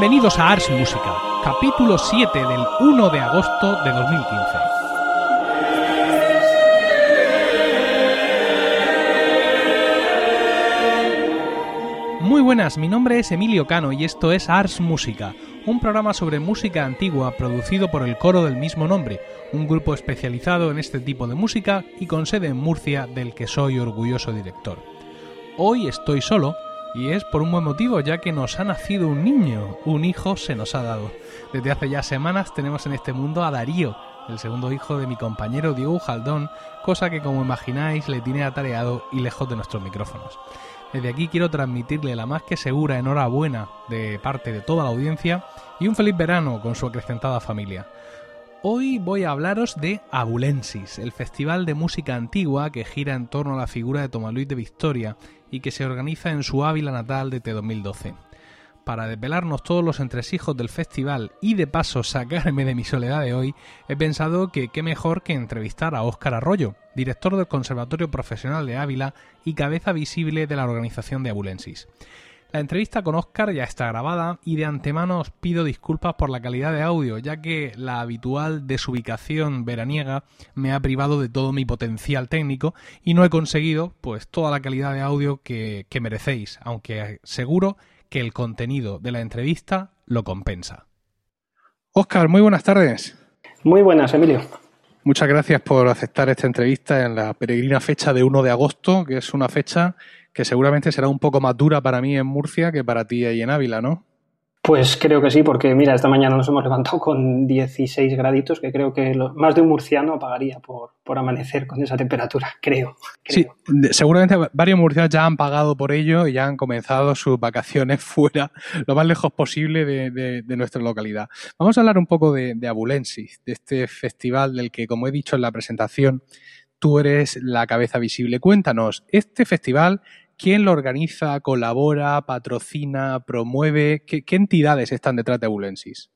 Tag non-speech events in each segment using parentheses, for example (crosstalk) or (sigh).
Bienvenidos a Ars Música, capítulo 7 del 1 de agosto de 2015. Muy buenas, mi nombre es Emilio Cano y esto es Ars Música, un programa sobre música antigua producido por el coro del mismo nombre, un grupo especializado en este tipo de música y con sede en Murcia del que soy orgulloso director. Hoy estoy solo y es por un buen motivo, ya que nos ha nacido un niño, un hijo se nos ha dado. Desde hace ya semanas tenemos en este mundo a Darío, el segundo hijo de mi compañero Diego Jaldón, cosa que como imagináis le tiene atareado y lejos de nuestros micrófonos. Desde aquí quiero transmitirle la más que segura enhorabuena de parte de toda la audiencia y un feliz verano con su acrecentada familia. Hoy voy a hablaros de Abulensis, el festival de música antigua que gira en torno a la figura de Tomás Luis de Victoria y que se organiza en su Ávila natal desde 2012. Para desvelarnos todos los entresijos del festival y de paso sacarme de mi soledad de hoy, he pensado que qué mejor que entrevistar a Óscar Arroyo, director del Conservatorio Profesional de Ávila y cabeza visible de la organización de Abulensis. La entrevista con Oscar ya está grabada y de antemano os pido disculpas por la calidad de audio, ya que la habitual desubicación veraniega me ha privado de todo mi potencial técnico y no he conseguido pues toda la calidad de audio que, que merecéis, aunque seguro que el contenido de la entrevista lo compensa. Oscar, muy buenas tardes. Muy buenas, Emilio. Muchas gracias por aceptar esta entrevista en la peregrina fecha de 1 de agosto, que es una fecha que seguramente será un poco más dura para mí en Murcia que para ti ahí en Ávila, ¿no? Pues creo que sí, porque mira, esta mañana nos hemos levantado con 16 graditos, que creo que más de un murciano pagaría por, por amanecer con esa temperatura, creo, Sí, seguramente varios murcianos ya han pagado por ello y ya han comenzado sus vacaciones (laughs) fuera, lo más lejos posible de, nuestra localidad. Vamos a hablar un poco de, de Abulensis, de este festival del que, como he dicho en la presentación, tú eres la cabeza visible. Cuéntanos, este festival ¿Quién lo organiza, colabora, patrocina, promueve? ¿Qué, entidades están detrás de Abulensis?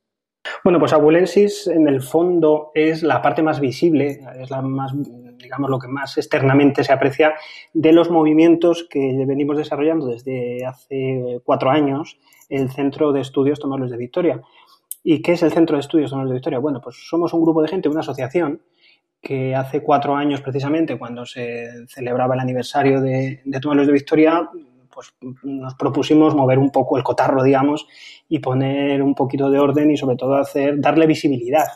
Bueno, pues Abulensis en el fondo es la parte más visible, es la más, digamos, lo que más externamente se aprecia de los movimientos que venimos desarrollando desde hace cuatro años el Centro de Estudios Tomás de Victoria. ¿Y qué es el Centro de Estudios Tomás de Victoria? Bueno, pues somos un grupo de gente, una asociación que hace cuatro años precisamente, cuando se celebraba el aniversario de, de de Victoria, pues nos propusimos mover un poco el cotarro, digamos, y poner un poquito de orden y sobre todo hacer, darle visibilidad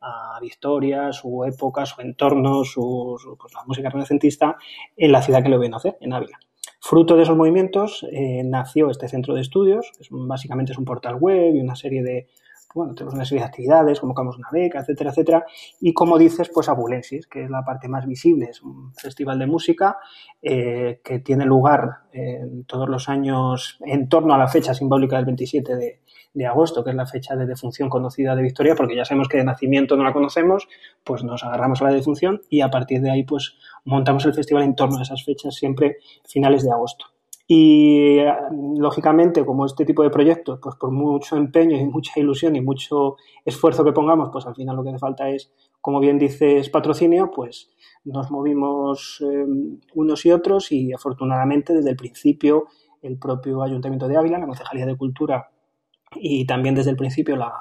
a Victoria, su época, su entorno, su, pues, la música renacentista en la ciudad que lo ven hacer, en Ávila. Fruto de esos movimientos eh, nació este centro de estudios, que básicamente es un portal web y una serie de bueno, tenemos una serie de actividades, convocamos una beca, etcétera, etcétera. Y como dices, pues Abulensis, que es la parte más visible, es un festival de música eh, que tiene lugar todos los años en torno a la fecha simbólica del 27 de, de, agosto, que es la fecha de defunción conocida de Victoria, porque ya sabemos que de nacimiento no la conocemos, pues nos agarramos a la defunción y a partir de ahí pues montamos el festival en torno a esas fechas, siempre finales de agosto. Y lógicamente, como este tipo de proyectos, pues por mucho empeño y mucha ilusión y mucho esfuerzo que pongamos, pues al final lo que hace falta es, como bien dices, patrocinio, pues nos movimos em, unos y otros y afortunadamente desde el principio el propio Ayuntamiento de Ávila, la Concejalía de Cultura y también desde el principio la,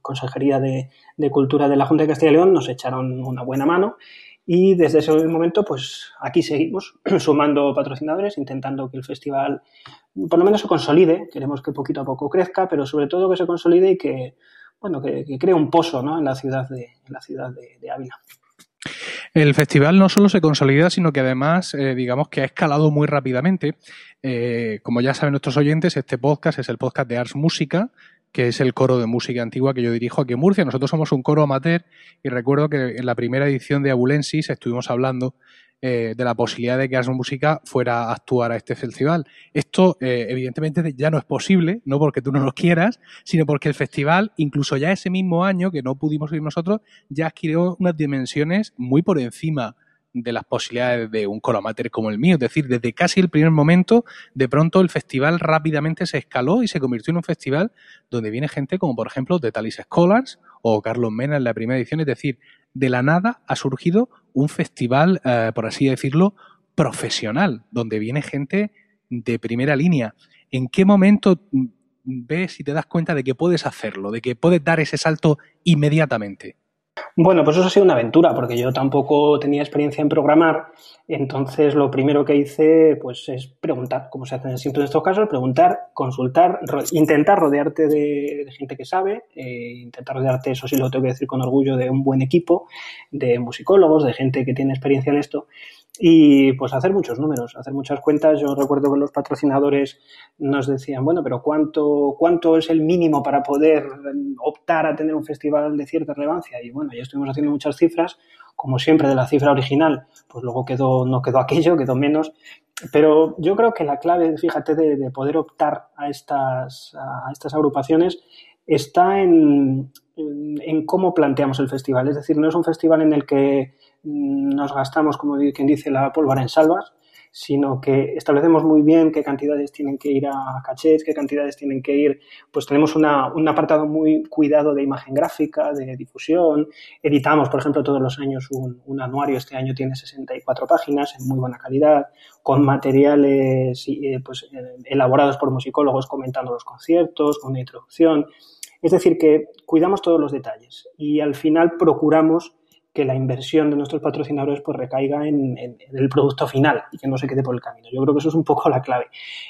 Consejería de, de, Cultura de la Junta de Castilla y León nos echaron una buena mano y desde ese momento, pues aquí seguimos (clears throat) sumando patrocinadores, intentando que el festival por lo menos se consolide. Queremos que poquito a poco crezca, pero sobre todo que se consolide y que, bueno, que, cree un pozo ¿no? en la ciudad de, la ciudad de, Ávila. El festival no solo se consolida, sino que además, eh, digamos que ha escalado muy rápidamente. Eh, como ya saben nuestros oyentes, este podcast es el podcast de Ars Música, que es el coro de música antigua que yo dirijo aquí en Murcia. Nosotros somos un coro amateur y recuerdo que en la primera edición de Abulensis estuvimos hablando eh, de la posibilidad de que Ars Música fuera a actuar a este festival. Esto, eh, evidentemente, ya no es posible, no porque tú no lo quieras, sino porque el festival, incluso ya ese mismo año que no pudimos ir nosotros, ya adquirió unas dimensiones muy por encima de las posibilidades de un coro amateur como el mío. Es decir, desde casi el primer momento, de pronto el festival rápidamente se escaló y se convirtió en un festival donde viene gente como, por ejemplo, de Talis Scholars o Carlos Mena en la primera edición. Es decir, de la nada ha surgido un festival, eh, por así decirlo, profesional, donde viene gente de primera línea. ¿En qué momento ves y te das cuenta de que puedes hacerlo, de que puedes dar ese salto inmediatamente? Bueno, pues eso ha sido una aventura, porque yo tampoco tenía experiencia en programar, entonces lo primero que hice pues es preguntar, como se hace siempre en estos casos, preguntar, consultar, intentar rodearte de, gente que sabe, eh, intentar rodearte, eso sí lo tengo que decir con orgullo, de un buen equipo, de musicólogos, de gente que tiene experiencia en esto, y pues hacer muchos números, hacer muchas cuentas. Yo recuerdo que los patrocinadores nos decían, bueno, pero ¿cuánto, cuánto es el mínimo para poder optar a tener un festival de cierta relevancia? Y bueno, ya estuvimos haciendo muchas cifras, como siempre de la cifra original, pues luego quedó, no quedó aquello, quedó menos. Pero yo creo que la clave, fíjate, de, poder optar a estas, a estas agrupaciones está en, en cómo planteamos el festival. Es decir, no es un festival en el que nos gastamos, como quien dice, la pólvora en salvas, sino que establecemos muy bien qué cantidades tienen que ir a cachets, qué cantidades tienen que ir, pues tenemos una, un apartado muy cuidado de imagen gráfica, de difusión, editamos, por ejemplo, todos los años un, un anuario, este año tiene 64 páginas en muy buena calidad, con materiales eh, pues, eh, elaborados por musicólogos comentando los conciertos, con una introducción, es decir, que cuidamos todos los detalles y al final procuramos que la inversión de nuestros patrocinadores pues recaiga en, el producto final y que no se quede por el camino. Yo creo que eso es un poco la clave.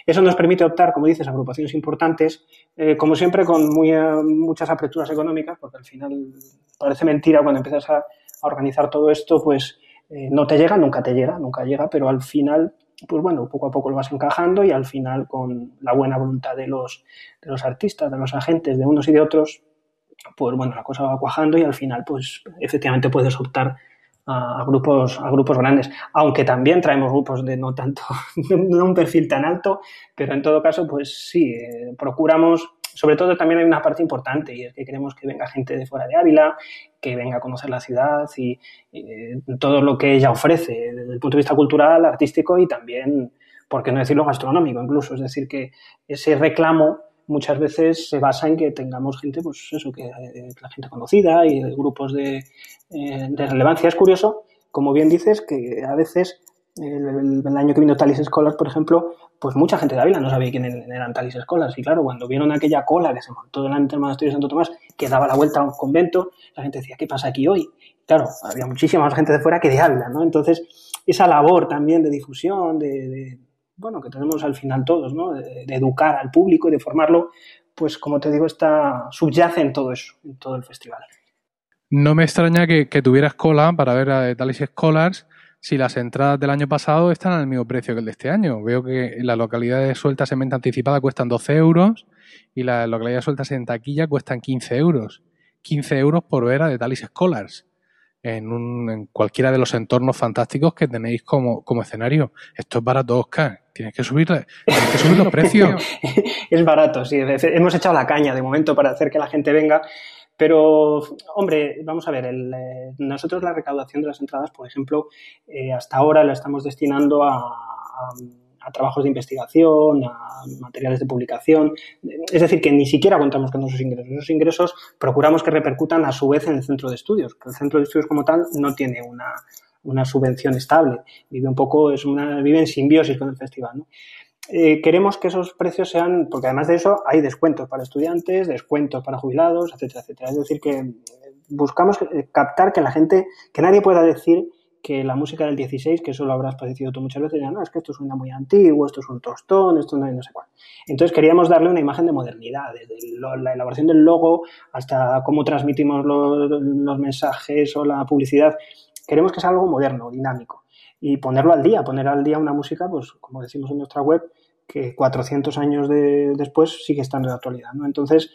Eso nos permite optar, como dices, a agrupaciones importantes, eh, como siempre con muy, eh, muchas aperturas económicas, porque al final parece mentira cuando empiezas a, organizar todo esto, pues eh, no te llega, nunca te llega, nunca llega, pero al final, pues bueno, poco a poco lo vas encajando y al final con la buena voluntad de los, de los artistas, de los agentes, de unos y de otros, pues bueno, la cosa va cuajando y al final, pues efectivamente puedes optar a, grupos a grupos grandes, aunque también traemos grupos de no tanto, (laughs) no un perfil tan alto, pero en todo caso, pues sí, eh, procuramos, sobre todo también hay una parte importante y es que queremos que venga gente de fuera de Ávila, que venga a conocer la ciudad y, eh, todo lo que ella ofrece desde el punto de vista cultural, artístico y también, por qué no decirlo, gastronómico incluso, es decir, que ese reclamo muchas veces se basa en que tengamos gente, pues eso, que eh, la gente conocida y grupos de, eh, de, relevancia. Es curioso, como bien dices, que a veces el, año que vino Talis Scholars, por ejemplo, pues mucha gente de Ávila no sabía quién eran Talis Scholars. Y claro, cuando vieron aquella cola que se montó delante del monasterio de Santo Tomás, que daba la vuelta a un convento, la gente decía, ¿qué pasa aquí hoy? Claro, había muchísima más gente de fuera que de Ávila, ¿no? Entonces, esa labor también de difusión, de bueno, que tenemos al final todos, ¿no? De, educar al público y de formarlo, pues como te digo, está subyace en todo eso, en todo el festival. No me extraña que, tuvieras cola para ver a Talis Scholars si las entradas del año pasado están al mismo precio que el de este año. Veo que las localidades sueltas en venta anticipada cuestan 12 euros y las localidades sueltas en taquilla cuestan 15 euros. 15 euros por ver a de Talis Scholars en, un, en cualquiera de los entornos fantásticos que tenéis como, como escenario. Esto es barato, Oscar. Tienes que subir, tienes que subir los (laughs) precios. es barato, sí. Hemos echado la caña de momento para hacer que la gente venga. Pero, hombre, vamos a ver, el, eh, nosotros la recaudación de las entradas, por ejemplo, eh, hasta ahora la estamos destinando a trabajos de investigación, a materiales de publicación. Es decir, que ni siquiera contamos con esos ingresos. Esos ingresos procuramos que repercutan a su vez en el centro de estudios. El centro de estudios como tal no tiene una, subvención estable. Vive un poco, es una, vive en simbiosis con el festival. Eh, queremos que esos precios sean, porque además de eso hay descuentos para estudiantes, descuentos para jubilados, etcétera, etcétera. Es decir, que buscamos captar que la gente, que nadie pueda decir que la música del 16, que eso lo habrás padecido tú muchas veces, ya no, es que esto suena muy antiguo, esto es un tostón, esto no, no sé cuál. Entonces queríamos darle una imagen de modernidad, desde la elaboración del logo hasta cómo transmitimos los, los mensajes o la publicidad. Queremos que sea algo moderno, dinámico y ponerlo al día, poner al día una música, pues como decimos en nuestra web, que 400 años después sigue estando de actualidad. ¿no? Entonces,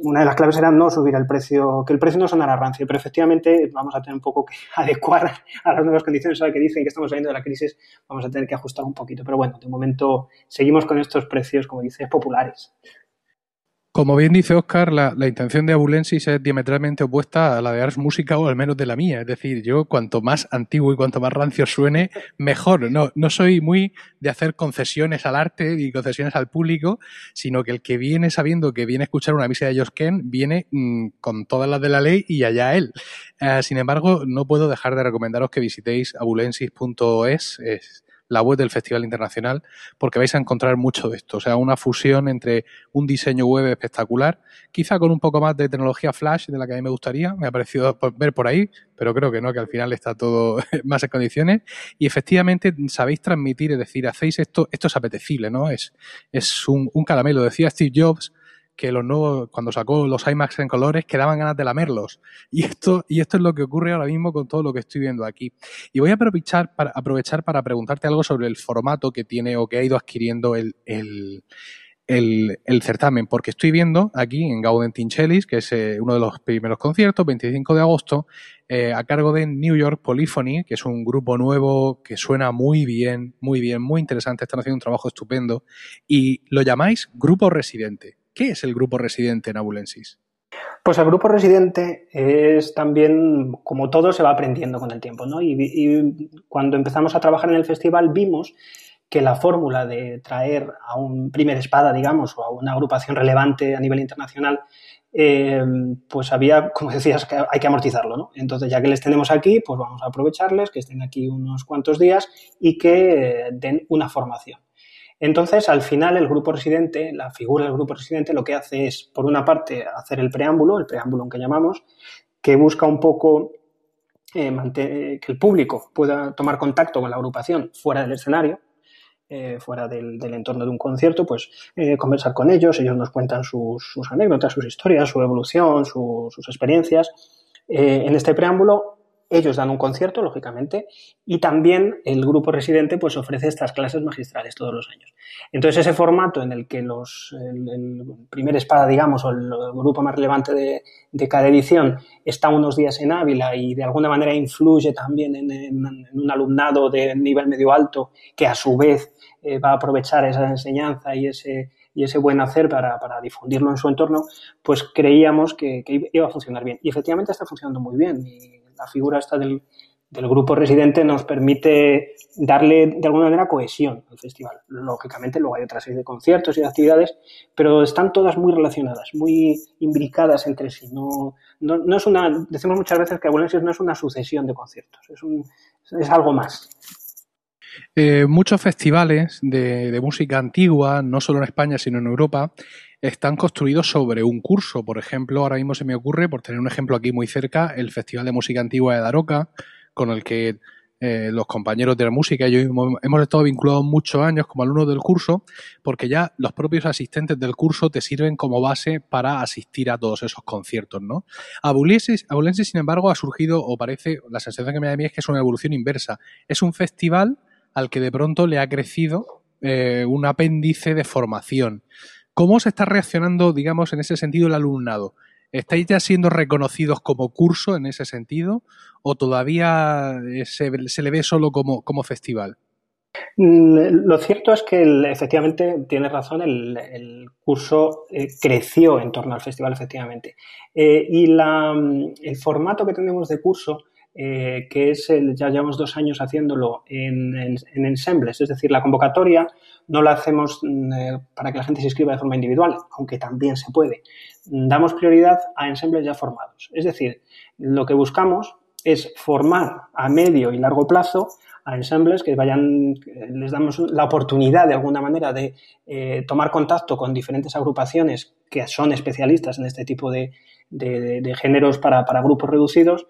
una de las claves era no subir el precio, que el precio no sonara rancio, pero efectivamente vamos a tener un poco que (laughs) adecuar a las nuevas condiciones, ahora que dicen que estamos saliendo de la crisis, vamos a tener que ajustar un poquito. Pero bueno, de momento seguimos con estos precios, como dices, populares. Como bien dice Oscar, la, intención de Abulensis es diametralmente opuesta a la de Ars Música o al menos de la mía. Es decir, yo cuanto más antiguo y cuanto más rancio suene, mejor. No, no soy muy de hacer concesiones al arte y concesiones al público, sino que el que viene sabiendo que viene a escuchar una misa de Josken viene mm, con todas las de la ley y allá él. Eh, sin embargo, no puedo dejar de recomendaros que visitéis abulensis.es la web del Festival Internacional, porque vais a encontrar mucho de esto. O sea, una fusión entre un diseño web espectacular, quizá con un poco más de tecnología flash de la que a mí me gustaría, me ha parecido ver por ahí, pero creo que no, que al final está todo (laughs) más en condiciones. Y efectivamente sabéis transmitir, es decir, hacéis esto, esto es apetecible, ¿no? Es, es un, un caramelo. Decía Steve Jobs que los nuevos, cuando sacó los iMacs en colores, quedaban ganas de lamerlos. Y esto, y esto es lo que ocurre ahora mismo con todo lo que estoy viendo aquí. Y voy a aprovechar para, aprovechar para preguntarte algo sobre el formato que tiene o que ha ido adquiriendo el, el, el, certamen, porque estoy viendo aquí en Gauden Tinchelis, que es eh, uno de los primeros conciertos, 25 de agosto, eh, a cargo de New York Polyphony, que es un grupo nuevo que suena muy bien, muy bien, muy interesante, están haciendo un trabajo estupendo, y lo llamáis Grupo Residente. ¿Qué es el grupo residente en Abulensis? Pues el grupo residente es también, como todo, se va aprendiendo con el tiempo, ¿no? Y, cuando empezamos a trabajar en el festival vimos que la fórmula de traer a un primer espada, digamos, o a una agrupación relevante a nivel internacional, eh, pues había, como decías, que hay que amortizarlo, ¿no? Entonces, ya que les tenemos aquí, pues vamos a aprovecharles, que estén aquí unos cuantos días y que den una formación. Entonces, al final, el grupo residente, la figura del grupo residente, lo que hace es, por una parte, hacer el preámbulo, el preámbulo que llamamos, que busca un poco eh, que el público pueda tomar contacto con la agrupación fuera del escenario, eh, fuera del, entorno de un concierto, pues eh, conversar con ellos, ellos nos cuentan sus, anécdotas, sus historias, su evolución, sus experiencias. en este preámbulo ellos dan un concierto, lógicamente, y también el grupo residente pues ofrece estas clases magistrales todos los años. Entonces, ese formato en el que los, el, primer espada, digamos, o el, grupo más relevante de, cada edición está unos días en Ávila y de alguna manera influye también en, un alumnado de nivel medio alto que a su vez eh, va a aprovechar esa enseñanza y ese, y ese buen hacer para, difundirlo en su entorno, pues creíamos que, iba a funcionar bien. Y efectivamente está funcionando muy bien. La figura esta del, grupo residente nos permite darle de alguna manera cohesión al festival. Lógicamente luego hay otra serie de conciertos y de actividades, pero están todas muy relacionadas, muy imbricadas entre sí. No, no, es una, decimos muchas veces que Abulensis no es una sucesión de conciertos, es, un, es algo más. Eh, muchos festivales de, de, música antigua, no solo en España, sino en Europa, están construidos sobre un curso. Por ejemplo, ahora mismo se me ocurre, por tener un ejemplo aquí muy cerca, el Festival de Música Antigua de Daroca, con el que eh, los compañeros de la música, yo hemos estado vinculados muchos años como alumnos del curso, porque ya los propios asistentes del curso te sirven como base para asistir a todos esos conciertos, ¿no? Abulense, sin embargo, ha surgido, o parece, la sensación que me da a mí es que es una evolución inversa. Es un festival al que de pronto le ha crecido eh, un apéndice de formación. ¿Cómo se está reaccionando, digamos, en ese sentido el alumnado? ¿Estáis ya siendo reconocidos como curso en ese sentido o todavía eh, se, le ve solo como, como, festival? Mm, lo cierto es que efectivamente tiene razón, el, curso eh, creció en torno al festival, efectivamente. Eh, y mm, el formato que tenemos de curso eh, que es el, ya llevamos dos años haciéndolo en, en, ensembles, es decir, la convocatoria no la hacemos mm, eh, para que la gente se inscriba de forma individual, aunque también se puede. Damos prioridad a ensembles ya formados. Es decir, lo que buscamos es formar a medio y largo plazo a ensembles que vayan, les damos la oportunidad de alguna manera de eh, tomar contacto con diferentes agrupaciones que son especialistas en este tipo de, de, géneros para, para, grupos reducidos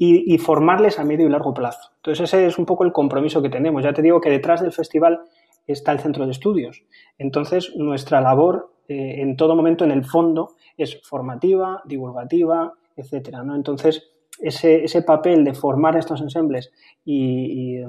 y, formarles a medio y largo plazo. Entonces ese es un poco el compromiso que tenemos. Ya te digo que detrás del festival está el centro de estudios. Entonces nuestra labor eh, en todo momento, en el fondo, es formativa, divulgativa, etcétera. ¿no? Entonces ese, ese, papel de formar estos ensembles y,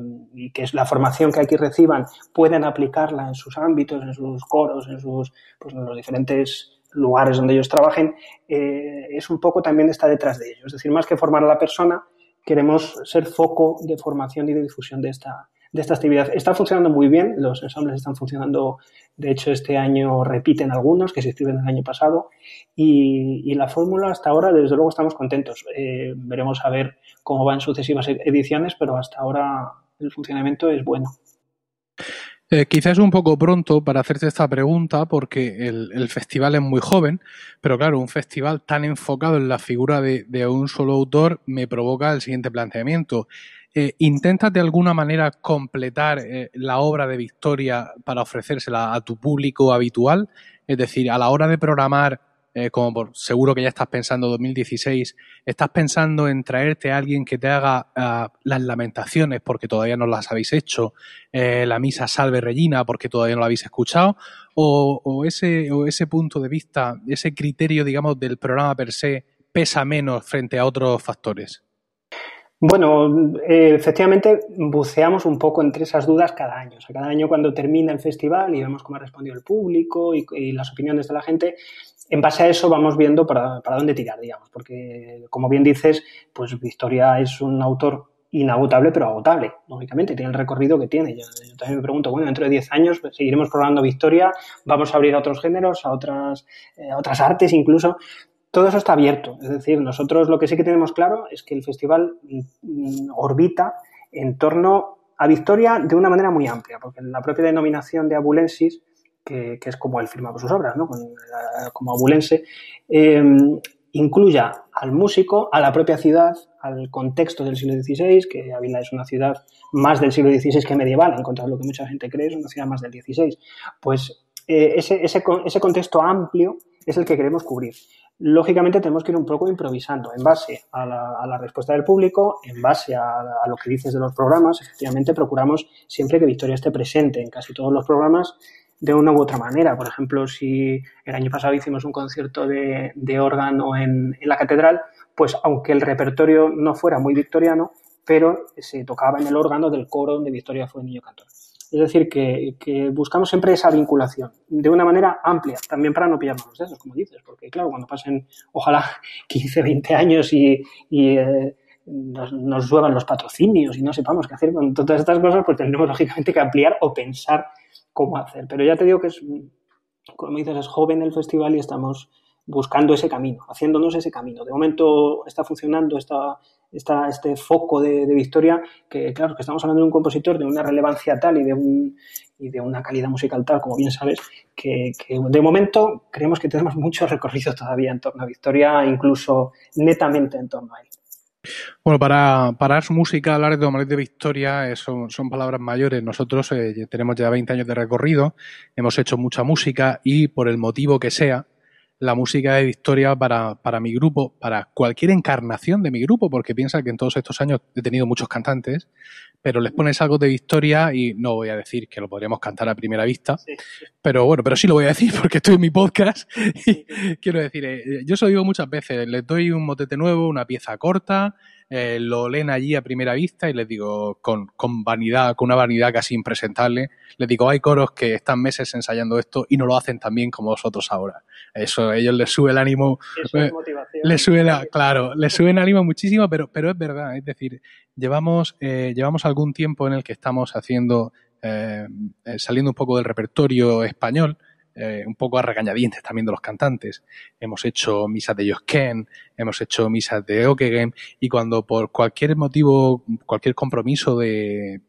que es la formación que aquí reciban pueden aplicarla en sus ámbitos, en sus coros, en sus pues, en los diferentes lugares donde ellos trabajen, eh, es un poco también está detrás de ellos. Es decir, más que formar a la persona, queremos ser foco de formación y de difusión de esta, de esta actividad. Está funcionando muy bien, los ensambles están funcionando, de hecho este año repiten algunos que se inscriben el año pasado y, la fórmula hasta ahora, desde luego estamos contentos. Eh, veremos a ver cómo van sucesivas ediciones, pero hasta ahora el funcionamiento es bueno. Eh, quizás es un poco pronto para hacerte esta pregunta porque el, festival es muy joven, pero claro, un festival tan enfocado en la figura de, un solo autor me provoca el siguiente planteamiento. eh, ¿intentas de alguna manera completar eh, la obra de Victoria para ofrecérsela a tu público habitual? Es decir, a la hora de programar, eh, como seguro que ya estás pensando 2016, ¿estás pensando en traerte a alguien que te haga ah, las lamentaciones porque todavía no las habéis hecho, la misa Salve Regina porque todavía no la habéis escuchado? O, o ese punto de vista, ese criterio, digamos, del programa per se pesa menos frente a otros factores? Bueno, eh, efectivamente buceamos un poco entre esas dudas cada año. O sea, cada año cuando termina el festival y vemos cómo ha respondido el público y, las opiniones de la gente, en base a eso vamos viendo para, dónde tirar, digamos. Porque, como bien dices, pues Victoria es un autor inagotable, pero agotable, lógicamente, tiene el recorrido que tiene. Yo, también me pregunto, bueno, dentro de 10 años seguiremos probando Victoria, vamos a abrir a otros géneros, a otras, eh, otras artes incluso todo eso está abierto. Es decir, nosotros lo que sí que tenemos claro es que el festival mm, orbita en torno a Victoria de una manera muy amplia, porque la propia denominación de abulensis, que, es como él firma sus obras, ¿no? como abulense, eh, incluya al músico, a la propia ciudad, al contexto del siglo XVI, que Ávila es una ciudad más del siglo XVI que medieval, en contra de lo que mucha gente cree, es una ciudad más del XVI. Pues eh, ese, ese, ese contexto amplio es el que queremos cubrir lógicamente tenemos que ir un poco improvisando en base a la, respuesta del público, en base a, lo que dices de los programas. Efectivamente, procuramos siempre que Victoria esté presente en casi todos los programas de una u otra manera. Por ejemplo, si el año pasado hicimos un concierto de, órgano en, en, la catedral, pues aunque el repertorio no fuera muy victoriano, pero se tocaba en el órgano del coro donde Victoria fue niño cantor. Es decir, que, buscamos siempre esa vinculación de una manera amplia, también para no pillarnos los dedos, como dices, porque claro, cuando pasen, ojalá, (laughs) 15, 20 años y, eh, nos, nos los patrocinios y no sepamos qué hacer con todas estas cosas, pues tendremos lógicamente que ampliar o pensar cómo hacer. Pero ya te digo que es, como dices, es joven el festival y estamos buscando ese camino, haciéndonos ese camino. De momento está funcionando, está esta, este foco de, victoria, que claro, que estamos hablando de un compositor de una relevancia tal y de, un, y de una calidad musical tal, como bien sabes, que, de momento creemos que tenemos mucho recorrido todavía en torno a Victoria, incluso netamente en torno a él. Bueno, para, para música, hablar de de Victoria son, son, palabras mayores. Nosotros eh, tenemos ya 20 años de recorrido, hemos hecho mucha música y por el motivo que sea, la música de Victoria para, para mi grupo, para cualquier encarnación de mi grupo, porque piensa que en todos estos años he tenido muchos cantantes, pero les pones algo de Victoria y no voy a decir que lo podríamos cantar a primera vista, pero bueno, pero sí lo voy a decir porque estoy en mi podcast. (laughs) Y quiero decir, eh, yo eso digo muchas veces, les doy un motete nuevo, una pieza corta, eh, lo leen allí a primera vista y les digo con, con, vanidad, con una vanidad casi impresentable, les digo, hay coros que están meses ensayando esto y no lo hacen tan bien como vosotros ahora. Eso a ellos les sube el ánimo. Eh, les sube claro, les sube el ánimo muchísimo, pero, pero es verdad. Es decir, llevamos, eh, llevamos algún tiempo en el que estamos haciendo, saliendo un poco del repertorio español eh, un poco a regañadientes también de los cantantes. Hemos hecho misas de Josken, hemos hecho misas de Okegen, y cuando por cualquier motivo, cualquier compromiso de,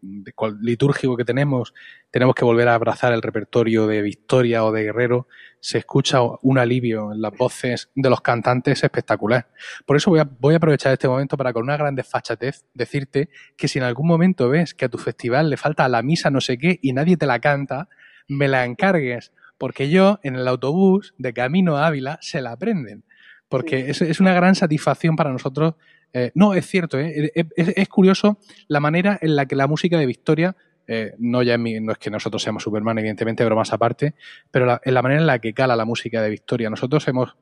litúrgico que tenemos, tenemos que volver a abrazar el repertorio de Victoria o de Guerrero, se escucha un alivio en las voces de los cantantes espectacular. Por eso voy a, voy a aprovechar este momento para con una gran desfachatez decirte que si en algún momento ves que a tu festival le falta la misa no sé qué y nadie te la canta, me la encargues porque yo en el autobús de camino a Ávila se la aprenden. Porque es, una gran satisfacción para nosotros. Eh, no, es cierto, eh, es, curioso la manera en la que la música de Victoria, eh, no, ya no es que nosotros seamos Superman, evidentemente, pero más aparte, pero en la manera en la que cala la música de Victoria. Nosotros hemos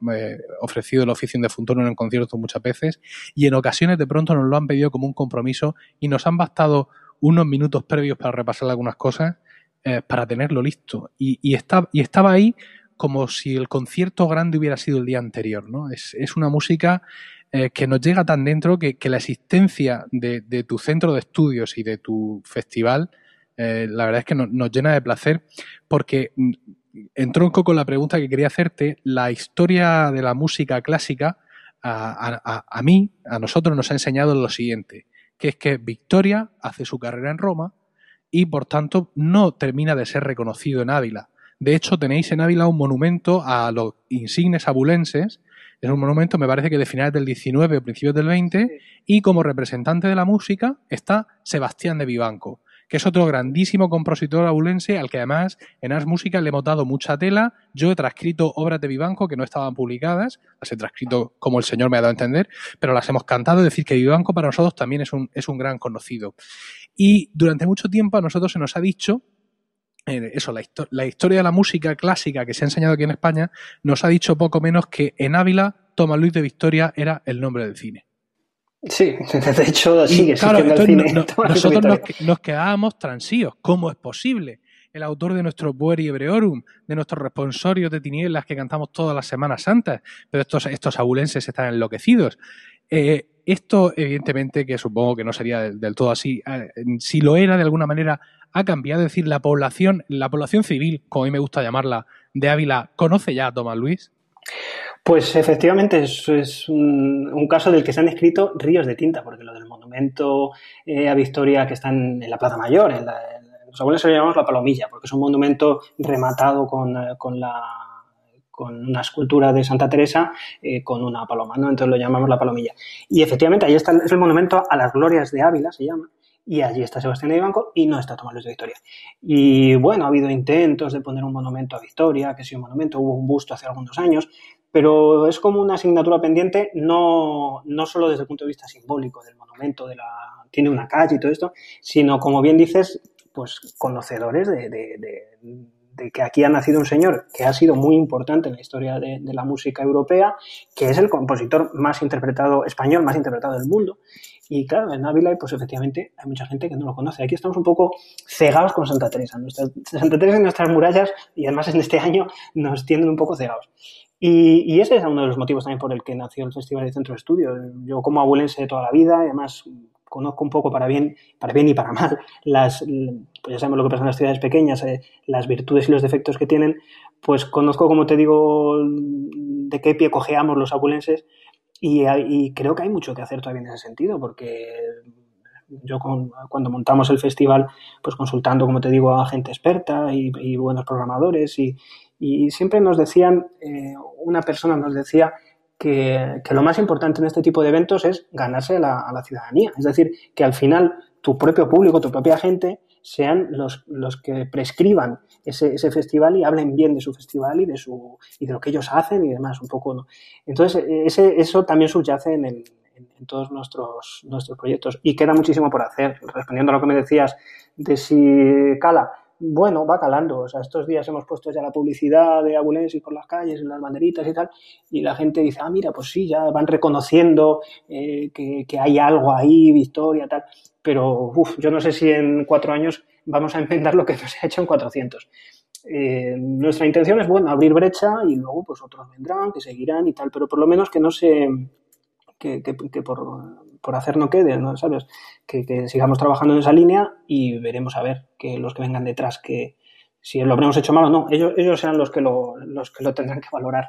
ofrecido el oficio de Funtono en concierto muchas veces y en ocasiones de pronto nos lo han pedido como un compromiso y nos han bastado unos minutos previos para repasar algunas cosas eh, para tenerlo listo. Y, y, y estaba ahí como si el concierto grande hubiera sido el día anterior, ¿no? Es, una música eh, que nos llega tan dentro que, la existencia de, tu centro de estudios y de tu festival, eh, la verdad es que nos llena de placer porque mm, entronco con la pregunta que quería hacerte, la historia de la música clásica a, a mí, a nosotros nos ha enseñado lo siguiente, que es que Victoria hace su carrera en Roma, y por tanto no termina de ser reconocido en Ávila. De hecho, tenéis en Ávila un monumento a los insignes abulenses Es un monumento, me parece que de finales del 19 o principios del 20, y como representante de la música está Sebastián de Vivanco, que es otro grandísimo compositor abulense al que además en Ars Música le hemos dado mucha tela. Yo he transcrito obras de Vivanco que no estaban publicadas, las he transcrito como el Señor me ha dado a entender, pero las hemos cantado, es decir, que Vivanco para nosotros también es un, es un gran conocido. Y durante mucho tiempo a nosotros se nos ha dicho eh, eso, la, la, historia de la música clásica que se ha enseñado aquí en España nos ha dicho poco menos que en Ávila Tomás Luis de Victoria era el nombre del cine. Sí, (laughs) de hecho sigue claro, el cine. (laughs) nosotros nos, quedábamos transíos. ¿Cómo es posible? El autor de nuestro Bueri Hebreorum, de nuestros responsorios de tinieblas que cantamos todas las Semanas Santas, pero estos, estos abulenses están enloquecidos. Eh, esto, evidentemente, que supongo que no sería del, todo así, eh, si lo era de alguna manera, ha cambiado. Es decir, la población, la población civil, como a mí me gusta llamarla, de Ávila, ¿conoce ya a Tomás Luis? Pues efectivamente es, un, caso del que se han escrito ríos de tinta, porque lo del monumento eh, a Victoria que está en, la Plaza Mayor, en, los abuelos se lo llamamos la Palomilla, porque es un monumento rematado con, eh, la con una escultura de Santa Teresa eh, con una paloma, ¿no? Entonces lo llamamos la palomilla. Y efectivamente ahí está es el monumento a las glorias de Ávila, se llama, y allí está Sebastián de Banco y no está Tomás Luis de Victoria. Y bueno, ha habido intentos de poner un monumento a Victoria, que sí un monumento, hubo un busto hace algunos años, pero es como una asignatura pendiente, no, no solo desde el punto de vista simbólico del monumento, de la, tiene una calle y todo esto, sino, como bien dices, pues conocedores de, que aquí ha nacido un señor que ha sido muy importante en la historia de, la música europea, que es el compositor más interpretado, español más interpretado del mundo. Y claro, en Ávila, pues efectivamente, hay mucha gente que no lo conoce. Aquí estamos un poco cegados con Santa Teresa. Santa Teresa en nuestras murallas, y además en este año, nos tienen un poco cegados. Y, ese es uno de los motivos también por el que nació el Festival de Centro de Estudios. Yo como abuelense de toda la vida, además conozco un poco para bien, para bien y para mal, las, pues ya sabemos lo que pasa en las ciudades pequeñas, eh, las virtudes y los defectos que tienen, pues conozco, como te digo, de qué pie cojeamos los abulenses y, y creo que hay mucho que hacer todavía en ese sentido, porque yo cuando montamos el festival, pues consultando, como te digo, a gente experta y buenos programadores y, y siempre nos decían, eh, una persona nos decía que, lo más importante en este tipo de eventos es ganarse a la, ciudadanía. Es decir, que al final tu propio público, tu propia gente, sean los, los que prescriban ese, ese, festival y hablen bien de su festival y de, su, y de lo que ellos hacen y demás, un poco. ¿no? Entonces, ese, eso también subyace en, en, todos nuestros, nuestros proyectos. Y queda muchísimo por hacer. Respondiendo a lo que me decías de si cala, bueno, va calando. O sea, estos días hemos puesto ya la publicidad de Abulensis por las calles, en las banderitas y tal, y la gente dice, ah, mira, pues sí, ya van reconociendo eh, que, hay algo ahí, Victoria, tal. Pero, uff, yo no sé si en cuatro años vamos a inventar lo que no se ha hecho en 400. Eh, nuestra intención es, bueno, abrir brecha y luego pues otros vendrán, que seguirán y tal, pero por lo menos que no se, que, que, que por por hacer no quede, ¿no? ¿sabes? Que, sigamos trabajando en esa línea y veremos a ver que los que vengan detrás, que si lo habremos hecho mal o no, ellos, ellos serán los que lo, los que lo tendrán que valorar.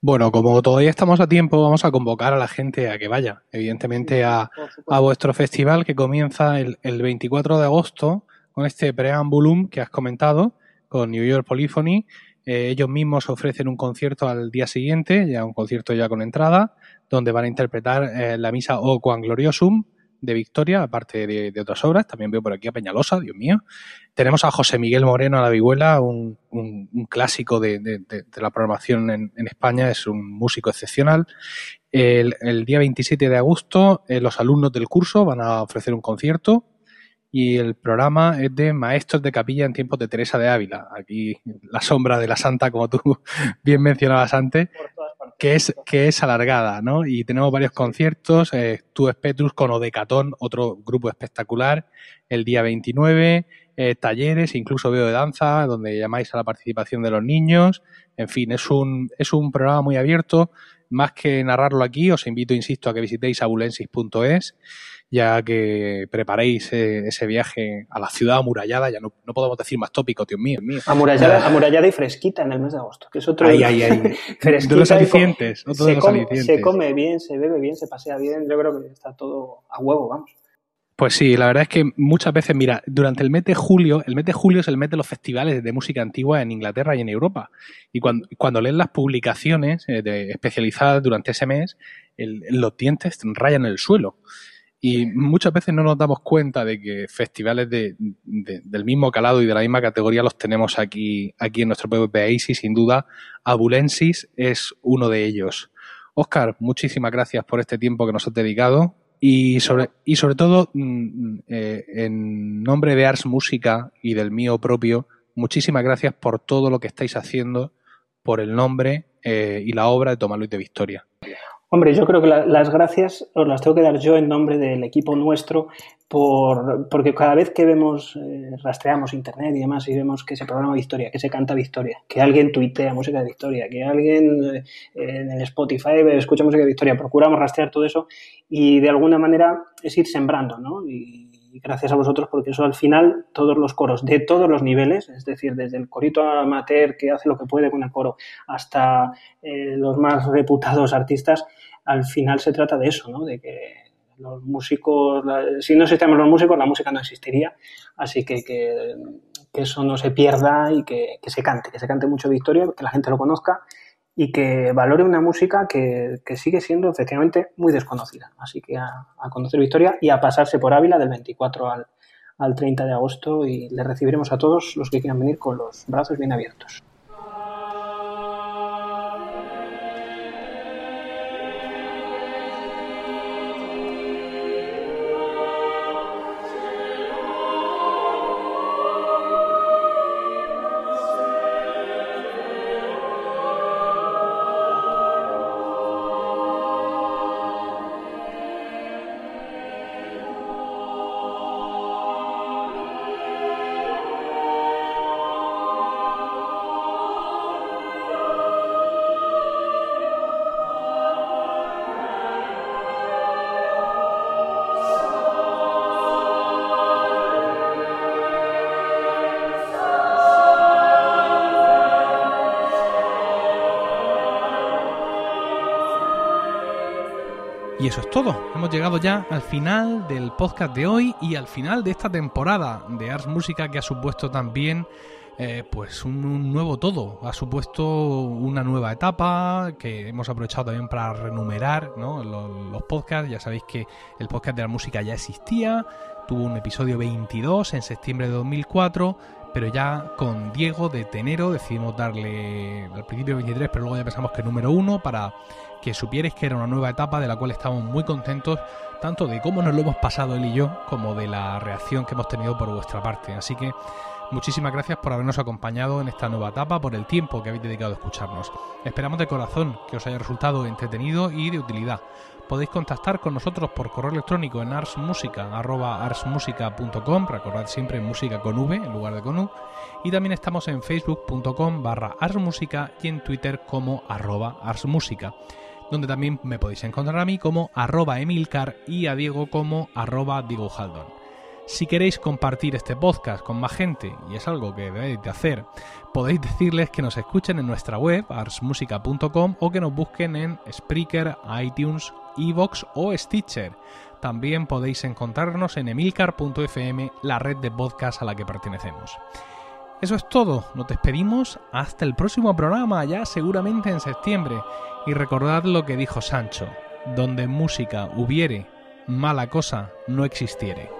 Bueno, como todavía estamos a tiempo, vamos a convocar a la gente a que vaya, evidentemente, a, a vuestro festival que comienza el, el 24 de agosto con este preambulum que has comentado, con New York Polyphony. Eh, ellos mismos ofrecen un concierto al día siguiente, ya un concierto ya con entrada, donde van a interpretar eh, la misa O Quan Gloriosum de Victoria, aparte de, otras obras. También veo por aquí a Peñalosa, Dios mío. Tenemos a José Miguel Moreno a la vihuela, un, clásico de, la programación en, España, es un músico excepcional. El, día 27 de agosto, eh, los alumnos del curso van a ofrecer un concierto y el programa es de Maestros de Capilla en tiempos de Teresa de Ávila. Aquí la sombra de la santa, como tú (laughs) bien mencionabas antes que es, que es alargada, ¿no? Y tenemos varios conciertos, eh, Tú es Petrus con Odecatón, otro grupo espectacular, el día 29, eh, talleres, incluso veo de danza, donde llamáis a la participación de los niños, en fin, es un, es un programa muy abierto, más que narrarlo aquí, os invito, insisto, a que visitéis abulensis.es ya que preparéis eh, ese viaje a la ciudad amurallada, ya no, no podemos decir más tópico, Dios mío. mío. Amurallada, amurallada y fresquita en el mes de agosto, que es otro... Ay, ay, ay. (laughs) de los alicientes, otro se de los come, Se come bien, se bebe bien, se pasea bien, yo creo que está todo a huevo, vamos. Pues sí, la verdad es que muchas veces, mira, durante el mes de julio, el mes de julio es el mes de los festivales de música antigua en Inglaterra y en Europa. Y cuando, cuando lees las publicaciones eh, especializadas durante ese mes, los dientes rayan el suelo. Y muchas veces no nos damos cuenta de que festivales de, del mismo calado y de la misma categoría los tenemos aquí, aquí en nuestro de y sin duda Abulensis es uno de ellos. Oscar, muchísimas gracias por este tiempo que nos has dedicado. Y sobre, y sobre todo, mm, eh, en nombre de Ars Música y del mío propio, muchísimas gracias por todo lo que estáis haciendo, por el nombre eh, y la obra de Tomás Luis de Victoria. Hombre, yo creo que las gracias os las tengo que dar yo en nombre del equipo nuestro, por, porque cada vez que vemos, eh, rastreamos internet y demás y vemos que se programa Victoria, que se canta Victoria, que alguien tuitea música de Victoria, que alguien eh, en el Spotify escucha música de Victoria, procuramos rastrear todo eso y de alguna manera es ir sembrando, ¿no? Y, gracias a vosotros porque eso al final todos los coros de todos los niveles, es decir, desde el corito amateur que hace lo que puede con el coro hasta eh, los más reputados artistas, al final se trata de eso, ¿no? De que los músicos, si no existíamos los músicos, la música no existiría. Así que, que, eso no se pierda y que, se cante, que se cante mucho Victoria, que la gente lo conozca y que valore una música que, sigue siendo efectivamente muy desconocida. Así que a, a, conocer Victoria y a pasarse por Ávila del 24 al, al 30 de agosto y le recibiremos a todos los que quieran venir con los brazos bien abiertos. Y eso es todo. Hemos llegado ya al final del podcast de hoy y al final de esta temporada de Ars Música que ha supuesto también eh, pues un, nuevo todo. Ha supuesto una nueva etapa que hemos aprovechado también para renumerar los, los, podcasts. Ya sabéis que el podcast de la música ya existía. Tuvo un episodio 22 en septiembre de 2004 pero ya con Diego de Tenero decidimos darle al principio 23, pero luego ya pensamos que número uno para que supierais que era una nueva etapa de la cual estamos muy contentos, tanto de cómo nos lo hemos pasado él y yo, como de la reacción que hemos tenido por vuestra parte. Así que muchísimas gracias por habernos acompañado en esta nueva etapa, por el tiempo que habéis dedicado a escucharnos. Esperamos de corazón que os haya resultado entretenido y de utilidad. Podéis contactar con nosotros por correo electrónico en arsmusica.com, recordad siempre música con V en lugar de con U, y también estamos en facebook.com barra arsmusica y en Twitter como arroba arsmusica donde también me podéis encontrar a mí como arroba emilcar y a Diego como arroba Diego Si queréis compartir este podcast con más gente, y es algo que debéis de hacer, podéis decirles que nos escuchen en nuestra web, arsmusica.com, o que nos busquen en Spreaker, iTunes, Evox o Stitcher. También podéis encontrarnos en emilcar.fm, la red de podcast a la que pertenecemos. Eso es todo, nos despedimos hasta el próximo programa, ya seguramente en septiembre. Y recordad lo que dijo Sancho, donde música hubiere, mala cosa no existiere.